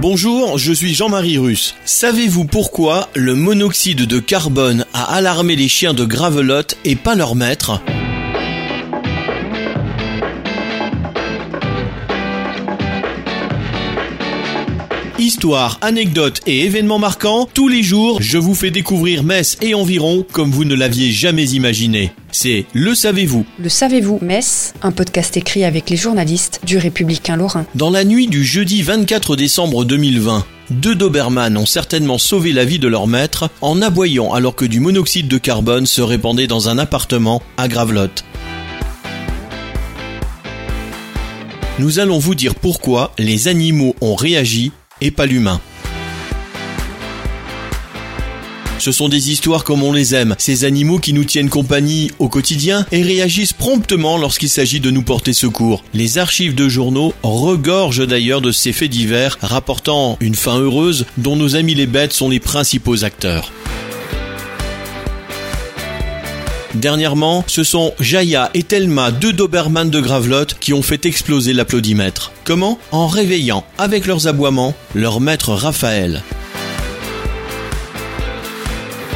Bonjour, je suis Jean-Marie Russe. Savez-vous pourquoi le monoxyde de carbone a alarmé les chiens de Gravelotte et pas leur maître? Histoire, anecdotes et événements marquants, tous les jours, je vous fais découvrir Metz et environ comme vous ne l'aviez jamais imaginé. C'est Le Savez-vous Le Savez-vous Metz, un podcast écrit avec les journalistes du Républicain Lorrain. Dans la nuit du jeudi 24 décembre 2020, deux Doberman ont certainement sauvé la vie de leur maître en aboyant alors que du monoxyde de carbone se répandait dans un appartement à Gravelotte. Nous allons vous dire pourquoi les animaux ont réagi et pas l'humain. Ce sont des histoires comme on les aime, ces animaux qui nous tiennent compagnie au quotidien et réagissent promptement lorsqu'il s'agit de nous porter secours. Les archives de journaux regorgent d'ailleurs de ces faits divers rapportant une fin heureuse dont nos amis les bêtes sont les principaux acteurs. Dernièrement, ce sont Jaya et Thelma, deux Doberman de Gravelotte, qui ont fait exploser l'applaudimètre. Comment? En réveillant, avec leurs aboiements, leur maître Raphaël.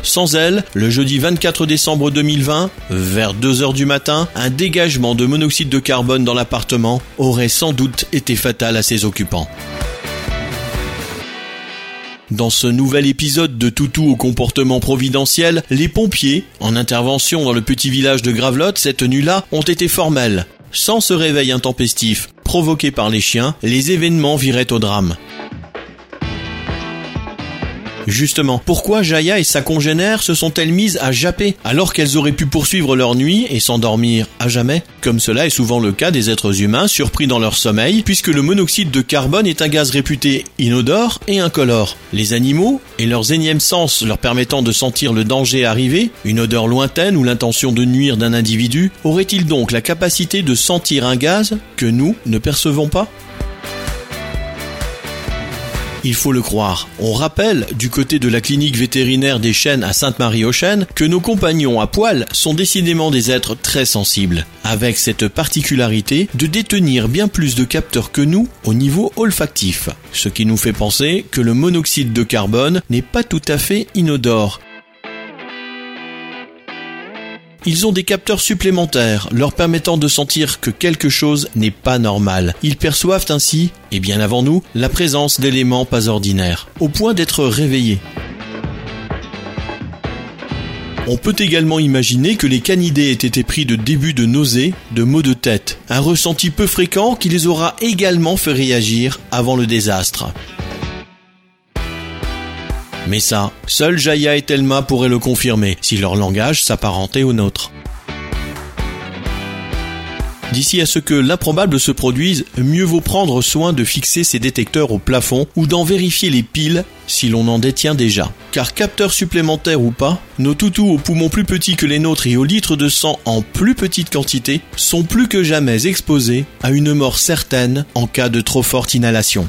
Sans elle, le jeudi 24 décembre 2020, vers 2h du matin, un dégagement de monoxyde de carbone dans l'appartement aurait sans doute été fatal à ses occupants. Dans ce nouvel épisode de Toutou au comportement providentiel, les pompiers, en intervention dans le petit village de Gravelotte cette nuit-là, ont été formels. Sans ce réveil intempestif provoqué par les chiens, les événements viraient au drame. Justement, pourquoi Jaya et sa congénère se sont-elles mises à japper alors qu'elles auraient pu poursuivre leur nuit et s'endormir à jamais? Comme cela est souvent le cas des êtres humains surpris dans leur sommeil, puisque le monoxyde de carbone est un gaz réputé inodore et incolore. Les animaux, et leurs énièmes sens leur permettant de sentir le danger arriver, une odeur lointaine ou l'intention de nuire d'un individu, auraient-ils donc la capacité de sentir un gaz que nous ne percevons pas? Il faut le croire. On rappelle, du côté de la clinique vétérinaire des chênes à Sainte-Marie-aux-Chênes, que nos compagnons à poil sont décidément des êtres très sensibles, avec cette particularité de détenir bien plus de capteurs que nous au niveau olfactif. Ce qui nous fait penser que le monoxyde de carbone n'est pas tout à fait inodore ils ont des capteurs supplémentaires leur permettant de sentir que quelque chose n'est pas normal. Ils perçoivent ainsi, et bien avant nous, la présence d'éléments pas ordinaires, au point d'être réveillés. On peut également imaginer que les canidés aient été pris de début de nausées, de maux de tête, un ressenti peu fréquent qui les aura également fait réagir avant le désastre. Mais ça, seuls Jaya et Thelma pourraient le confirmer, si leur langage s'apparentait au nôtre. D'ici à ce que l'improbable se produise, mieux vaut prendre soin de fixer ces détecteurs au plafond ou d'en vérifier les piles si l'on en détient déjà. Car capteurs supplémentaires ou pas, nos toutous aux poumons plus petits que les nôtres et aux litres de sang en plus petite quantité sont plus que jamais exposés à une mort certaine en cas de trop forte inhalation.